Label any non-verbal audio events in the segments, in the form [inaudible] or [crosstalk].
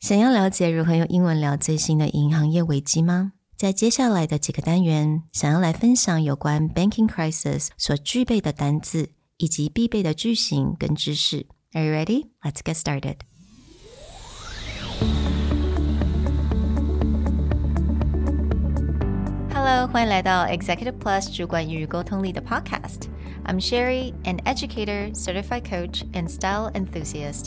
想要了解如何用英文聊最新的银行业危机吗？在接下来的几个单元，想要来分享有关 banking crisis 所具备的单字以及必备的句型跟知识。Are you ready? Let's get started. Hello，欢迎来到 Executive Plus 主管与沟通力的 Podcast。I'm Sherry, an educator, certified coach, and style enthusiast.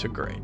to great.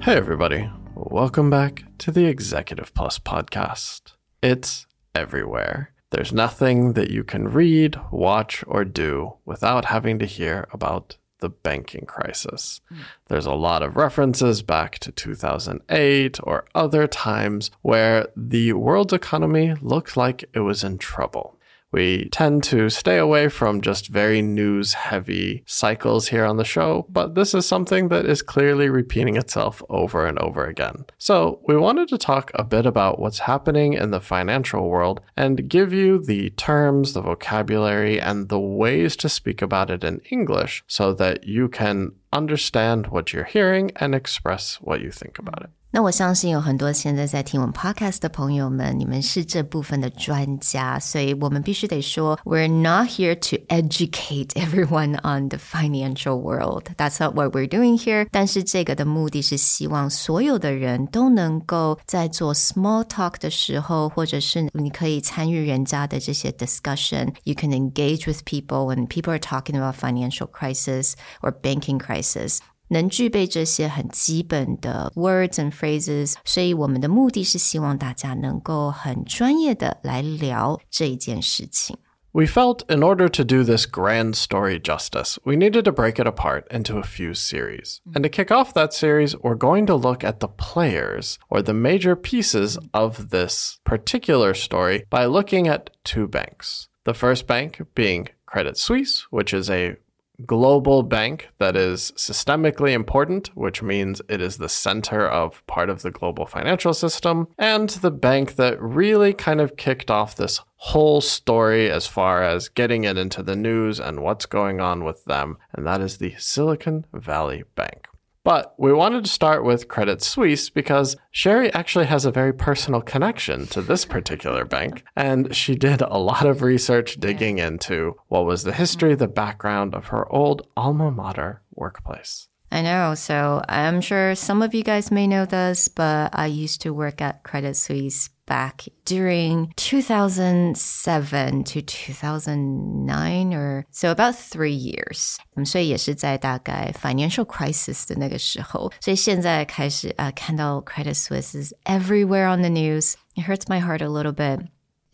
Hey, everybody. Welcome back to the Executive Plus podcast. It's everywhere. There's nothing that you can read, watch, or do without having to hear about the banking crisis. Mm. There's a lot of references back to 2008 or other times where the world's economy looked like it was in trouble. We tend to stay away from just very news heavy cycles here on the show, but this is something that is clearly repeating itself over and over again. So, we wanted to talk a bit about what's happening in the financial world and give you the terms, the vocabulary, and the ways to speak about it in English so that you can understand what you're hearing and express what you think about it. 那我相信有很多现在在听我们 podcast 的朋友们，你们是这部分的专家，所以我们必须得说，We're not here to educate everyone on the financial world. That's not what we're doing here. 但是这个的目的是希望所有的人都能够在做 small talk 的时候，或者是你可以参与人家的这些 discussion. You can engage with people when people are talking about financial crisis or banking crisis. 能具备这些很基本的 words and phrases，所以我们的目的是希望大家能够很专业的来聊这一件事情。We felt in order to do this grand story justice, we needed to break it apart into a few series. And to kick off that series, we're going to look at the players or the major pieces of this particular story by looking at two banks. The first bank being Credit Suisse, which is a global bank that is systemically important, which means it is the center of part of the global financial system, and the bank that really kind of kicked off this whole story as far as getting it into the news and what's going on with them, and that is the Silicon Valley Bank. But we wanted to start with Credit Suisse because Sherry actually has a very personal connection to this particular bank. And she did a lot of research digging into what was the history, the background of her old alma mater workplace. I know. So I'm sure some of you guys may know this, but I used to work at Credit Suisse back during 2007 to 2009 or so about three years. 所以也是在大概 financial crisis 的那个时候，所以现在开始啊、uh, 看到 Credit Suisse is everywhere on the news. It hurts my heart a little bit.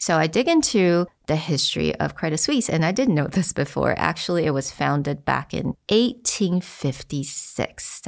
so I dig into the history of Credit Suisse, and I didn't know this before. Actually, it was founded back in 1856,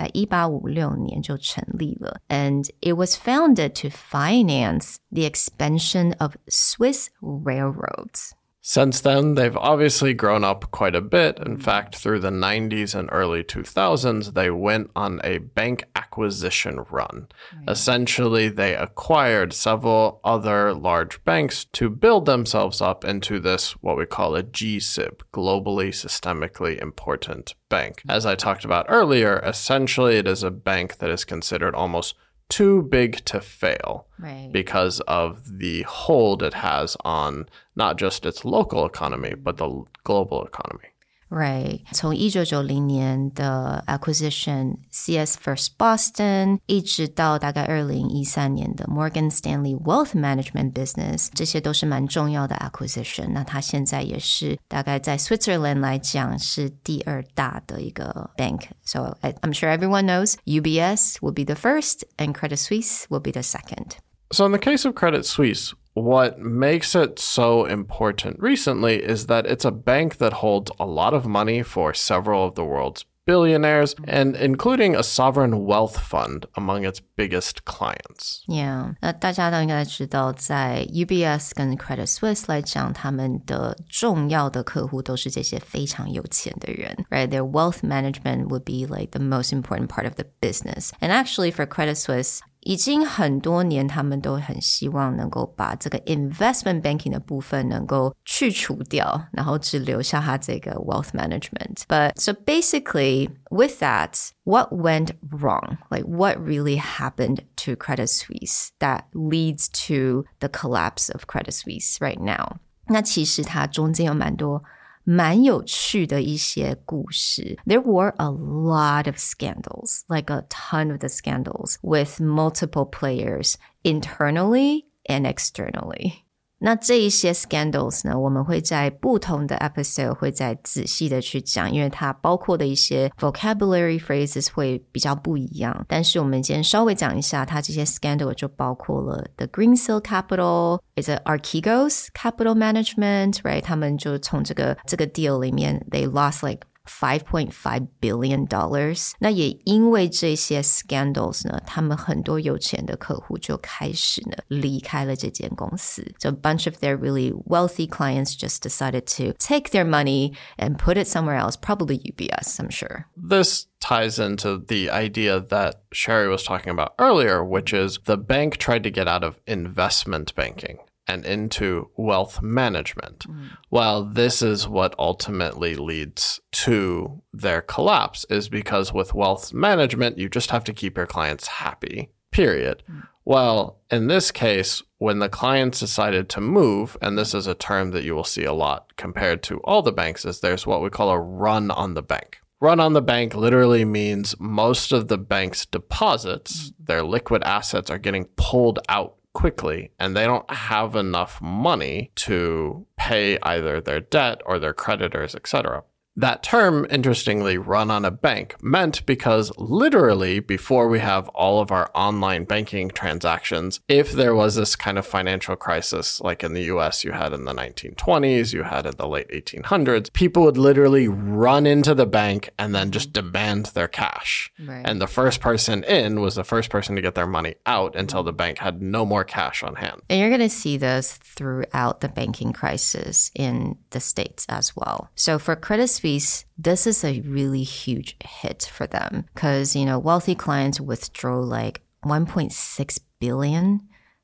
and it was founded to finance the expansion of Swiss railroads. Since then, they've obviously grown up quite a bit. In fact, through the 90s and early 2000s, they went on a bank acquisition run. Right. Essentially, they acquired several other large banks to build themselves up into this, what we call a GSIB, globally systemically important bank. As I talked about earlier, essentially, it is a bank that is considered almost too big to fail right. because of the hold it has on not just its local economy, but the global economy. Right，从一九九零年的 acquisition CS First Boston，一直到大概二零一三年的 Morgan Stanley Wealth Management Business，这些都是蛮重要的 acquisition。那它现在也是大概在 Switzerland 来讲是第二大的一个 bank。So I'm sure everyone knows UBS will be the first, and Credit Suisse will be the second. So in the case of Credit Suisse, what makes it so important recently is that it's a bank that holds a lot of money for several of the world's billionaires and including a sovereign wealth fund among its biggest clients. Yeah，那大家都应该知道，在 UBS 跟 Credit Suisse 来讲，他们的重要的客户都是这些非常有钱的人，right? Their wealth management would be like the most important part of the business. And actually, for Credit Suisse, 已经很多年，他们都很希望能够把这个 investment banking 的部分能够去除掉，然后只留下它这个 wealth management. But so basically, with that, what went wrong? Like what really happened to Credit Suisse that leads to the collapse of Credit Suisse right now? 那其实它中间有蛮多 蛮有趣的一些故事。There were a lot of scandals, like a ton of the scandals with multiple players internally and externally. 那这一些 scandals 呢，我们会在不同的 episode 会再仔细的去讲，因为它包括的一些 vocabulary phrases 会比较不一样。但是我们今天稍微讲一下，它这些 scandal 就包括了 the Greensill Capital, is it Archegos Capital Management，right？他们就从这个这个 deal 里面，they lost like five point five billion dollars。那也因为这些 scandals 呢，他们很多有钱的客户就开始呢离开了这间公司。So a bunch of their really wealthy clients just decided to take their money and put it somewhere else, probably UBS, I'm sure. This ties into the idea that Sherry was talking about earlier, which is the bank tried to get out of investment banking and into wealth management. Mm. Well, this is what ultimately leads to their collapse is because with wealth management, you just have to keep your clients happy. Period. Mm. Well, in this case, when the clients decided to move, and this is a term that you will see a lot compared to all the banks, is there's what we call a run on the bank. Run on the bank literally means most of the bank's deposits, their liquid assets, are getting pulled out quickly and they don't have enough money to pay either their debt or their creditors, etc. That term, interestingly, run on a bank meant because literally before we have all of our online banking transactions, if there was this kind of financial crisis, like in the US, you had in the 1920s, you had in the late 1800s, people would literally run into the bank and then just demand their cash. Right. And the first person in was the first person to get their money out until the bank had no more cash on hand. And you're going to see this throughout the banking crisis in the States as well. So for Credit Suisse, this is a really huge hit for them because, you know, wealthy clients withdrew like 1.6 billion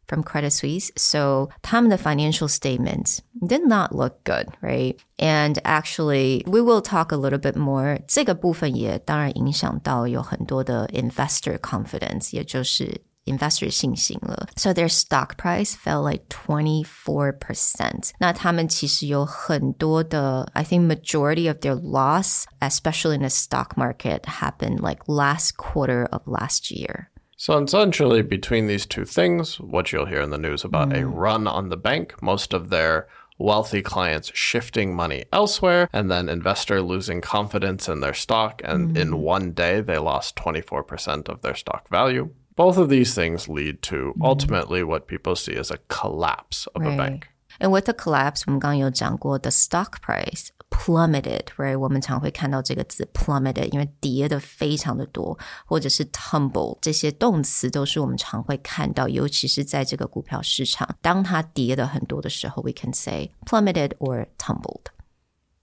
from Credit Suisse. So the financial statements did not look good, right? And actually, we will talk a little bit more. 这个部分也当然影响到有很多的 investor confidence，也就是 investor 信心了，so their stock price fell like twenty four percent。那他们其实有很多的，I think majority of their loss, especially in the stock market, happened like last quarter of last year. So essentially, between these two things, what you'll hear in the news about mm. a run on the bank, most of their wealthy clients shifting money elsewhere, and then investor losing confidence in their stock. And mm. in one day, they lost 24% of their stock value both of these things lead to mm-hmm. ultimately what people see as a collapse of right. a bank. And with the collapse, 我们刚刚有讲过 the stock price plummeted, right? 我们常会看到这个字 plummeted，因为跌的非常的多，或者是 tumble 这些动词都是我们常会看到，尤其是在这个股票市场，当它跌的很多的时候，we can say plummeted or tumbled.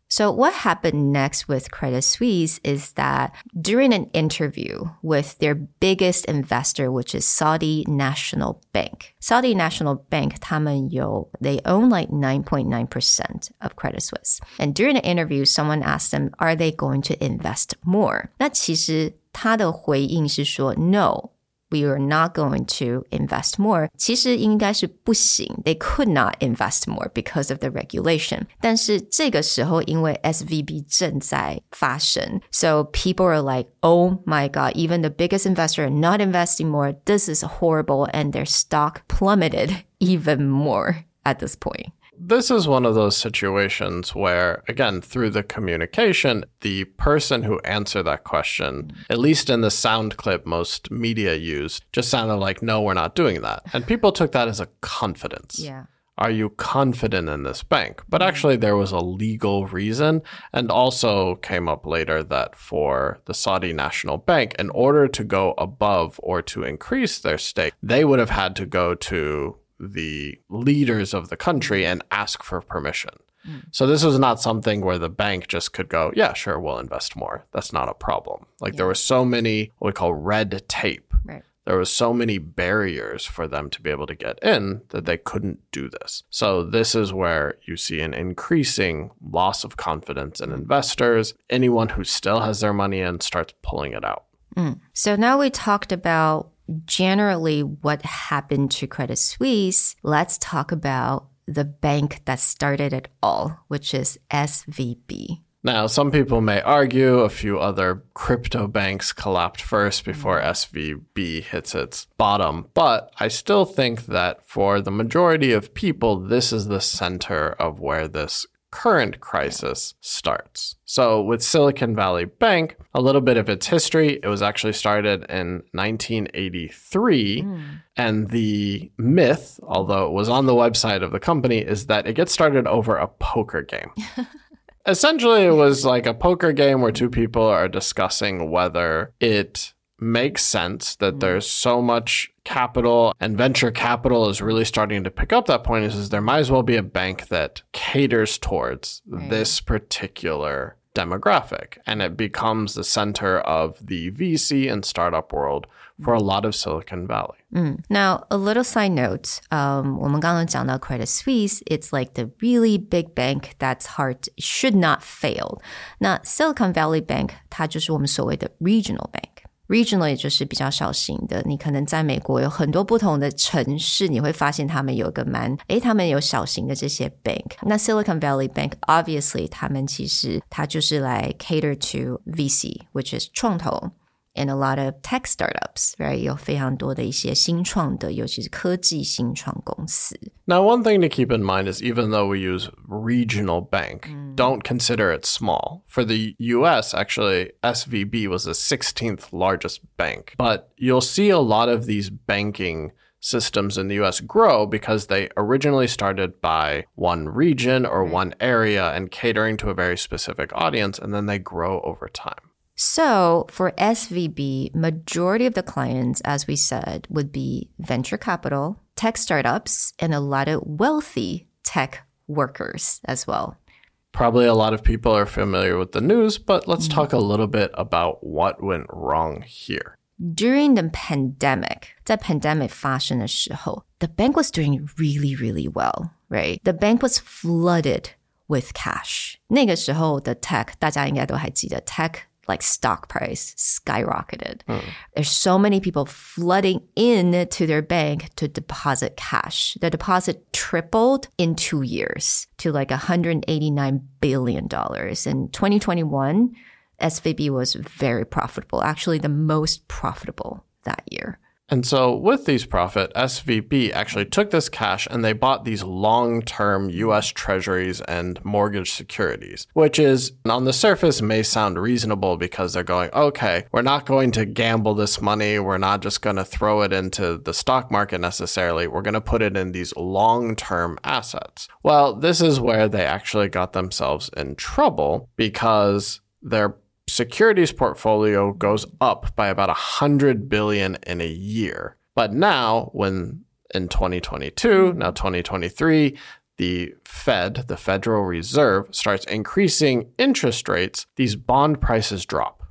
So, what happened next with Credit Suisse is that during an interview with their biggest investor, which is Saudi National Bank, Saudi National Bank, 他们有, they own like 9.9% of Credit Suisse. And during the interview, someone asked them, are they going to invest more? 那其实他的回应是说 no we are not going to invest more. 其实应该是不行，they could not invest more because of the regulation. 但是这个时候，因为 SVB 正在发生，so people are like, oh my god, even the biggest investor are not investing more. This is horrible, and their stock plummeted [laughs] even more at this point this is one of those situations where, again, through the communication, the person who answered that question, at least in the sound clip most media used, just sounded like, no, we're not doing that. And people took that as a confidence. Yeah. Are you confident in this bank? But actually, there was a legal reason, and also came up later that for the Saudi National Bank, in order to go above or to increase their stake, they would have had to go to the leaders of the country mm. and ask for permission. Mm. So this was not something where the bank just could go, yeah, sure, we'll invest more. That's not a problem. Like there were so many what we call red tape. Right. There was so many barriers for them to be able to get in that they couldn't do this. So this is where you see an increasing loss of confidence in investors. Anyone who still has their money in starts pulling it out. Mm. So now we talked about generally what happened to Credit Suisse. Let's talk about the bank that started it all, which is SVB. Now, some people may argue a few other crypto banks collapsed first before SVB hits its bottom, but I still think that for the majority of people, this is the center of where this current crisis starts. So, with Silicon Valley Bank, a little bit of its history, it was actually started in 1983. Hmm. And the myth, although it was on the website of the company, is that it gets started over a poker game. [laughs] Essentially, it was like a poker game where two people are discussing whether it makes sense that there's so much capital and venture capital is really starting to pick up that point is, is there might as well be a bank that caters towards this particular demographic and it becomes the center of the VC and startup world for a lot of Silicon Valley. Now, a little side note, um, 我们刚刚讲到 Credit Suisse, it's like the really big bank that's hard, should not fail. 那 Silicon Valley Bank, 它就是我们所谓的 regional bank。 Regional 也就是比较小型的，你可能在美国有很多不同的城市，你会发现他们有一个蛮，诶，他们有小型的这些 bank。那 Silicon Valley Bank obviously 他们其实它就是来 cater to VC，which is 创投。and a lot of tech startups, right? 有非常多的一些新创的，尤其是科技新创公司。 Now, one thing to keep in mind is even though we use regional bank, don't consider it small. For the US, actually, SVB was the 16th largest bank. But you'll see a lot of these banking systems in the US grow because they originally started by one region or one area and catering to a very specific audience, and then they grow over time. So for SVB, majority of the clients, as we said, would be venture capital, tech startups, and a lot of wealthy tech workers as well. Probably a lot of people are familiar with the news, but let's talk a little bit about what went wrong here. During the pandemic, 在 pandemic 发生的时候, the bank was doing really, really well, right? The bank was flooded with cash. 那个时候的 tech, 大家应该都还记得 tech like stock price skyrocketed. Hmm. There's so many people flooding in to their bank to deposit cash. The deposit tripled in two years to like $189 billion. In 2021, SVB was very profitable, actually the most profitable that year. And so, with these profit, SVB actually took this cash and they bought these long term US treasuries and mortgage securities, which is on the surface may sound reasonable because they're going, okay, we're not going to gamble this money. We're not just going to throw it into the stock market necessarily. We're going to put it in these long term assets. Well, this is where they actually got themselves in trouble because their securities portfolio goes up by about 100 billion in a year. But now when in 2022, now 2023, the Fed, the Federal Reserve starts increasing interest rates, these bond prices drop.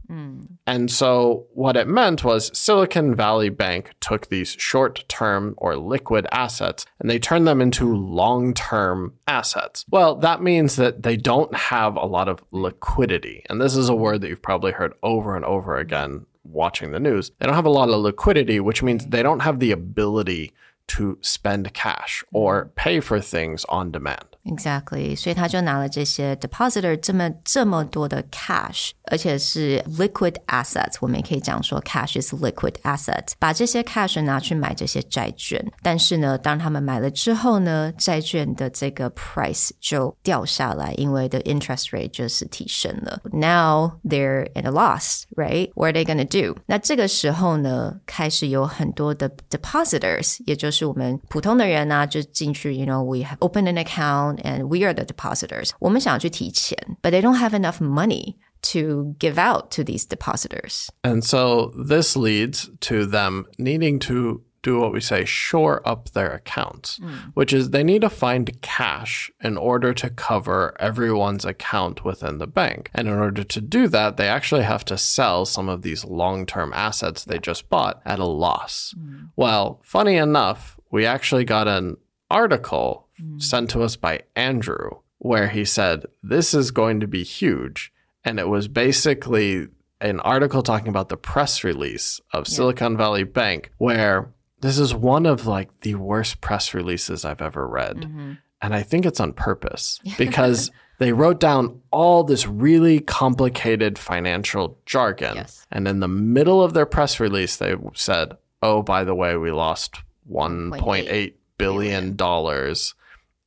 And so what it meant was Silicon Valley Bank took these short term or liquid assets and they turned them into long term assets. Well, that means that they don't have a lot of liquidity. And this is a word that you've probably heard over and over again watching the news. They don't have a lot of liquidity, which means they don't have the ability to spend cash or pay for things on demand. Exactly，所以他就拿了这些 depositor 这么这么多的 cash，而且是 liquid assets，我们也可以讲说 cash is liquid asset，把这些 cash 拿去买这些债券。但是呢，当他们买了之后呢，债券的这个 price 就掉下来，因为的 interest rate 就是提升了。Now they're at a loss, right? What are they gonna do? 那这个时候呢，开始有很多的 depositors，也就是我们普通的人啊，就进去，you know, we have opened an account and we are the depositors. 我们想要去提钱，but they don't have enough money to give out to these depositors. And so this leads to them needing to do what we say shore up their accounts, which is they need to find cash in order to cover everyone's account within the bank. And in order to do that, they actually have to sell some of these long term assets they just bought at a loss. Well, funny enough, we actually got an article sent to us by Andrew where he said, This is going to be huge. And it was basically an article talking about the press release of Silicon Valley Bank, where this is one of like the worst press releases I've ever read. Mm-hmm. And I think it's on purpose [laughs] because they wrote down all this really complicated financial jargon. Yes. And in the middle of their press release, they said, Oh, by the way, we lost $1.8 billion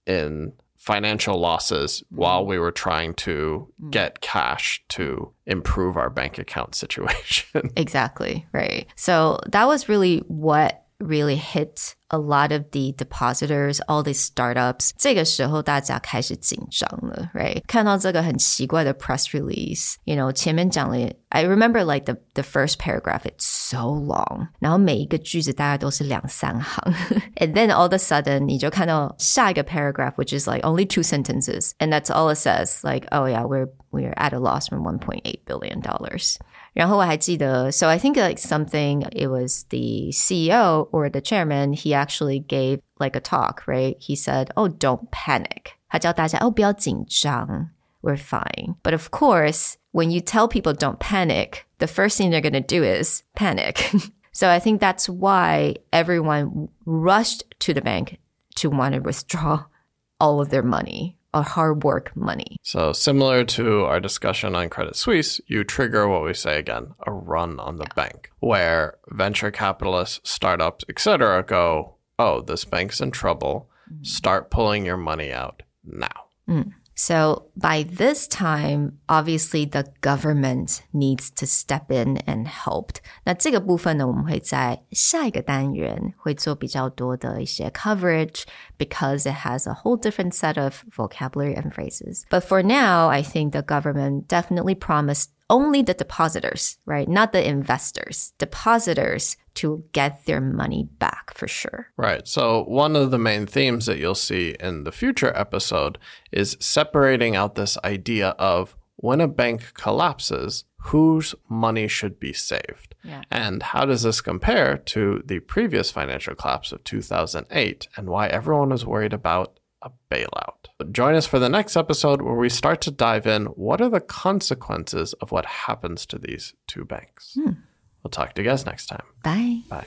in financial losses while mm-hmm. we were trying to mm. get cash to improve our bank account [laughs] situation. Exactly, right. So that was really what really hit a lot of the depositors, all these startups. 这个时候大家开始紧张了，right？看到这个很奇怪的 press release，you know，前面讲了，I remember like the the first paragraph it's so long，然后每一个句子大概都是两三行，and then [laughs] all of a sudden 你就看到下一个 paragraph which is like only two sentences，and that's all it says like oh yeah we're we're at a loss from 1.8 billion dollars。 然后我还记得，so I think like something it was the CEO or the chairman he actually gave like a talk right he said oh don't panic 他教大家哦不要紧张 we're fine but of course when you tell people don't panic the first thing they're going to do is panic [laughs] so I think that's why everyone rushed to the bank to want to withdraw [laughs] all of their money or hard work money So, similar to our discussion on Credit Suisse, you trigger what we say again a run on the bank, where venture capitalists, startups, etc., go, Oh, this bank's in trouble. Mm. Start pulling your money out now. Mm. So by this time, obviously the government needs to step in and help. 那这个部分呢，我们会在下一个单元会做比较多的一些 coverage because it has a whole different set of vocabulary and phrases. But for now, I think the government definitely promised only the depositors, right? Not the investors. Depositors to get their money back for sure. Right. So, one of the main themes that you'll see in the future episode is separating out this idea of when a bank collapses, whose money should be saved? Yeah. And how does this compare to the previous financial collapse of 2008 and why everyone was worried about a bailout? Join us for the next episode where we start to dive in what are the consequences of what happens to these two banks? We'll talk to you guys next time. Bye. Bye.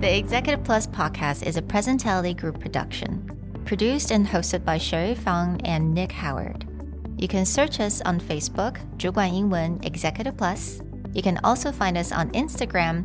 The Executive Plus podcast is a Presentality Group production, produced and hosted by Sherry Fang and Nick Howard. You can search us on Facebook, 主管英文 Executive Plus. You can also find us on Instagram,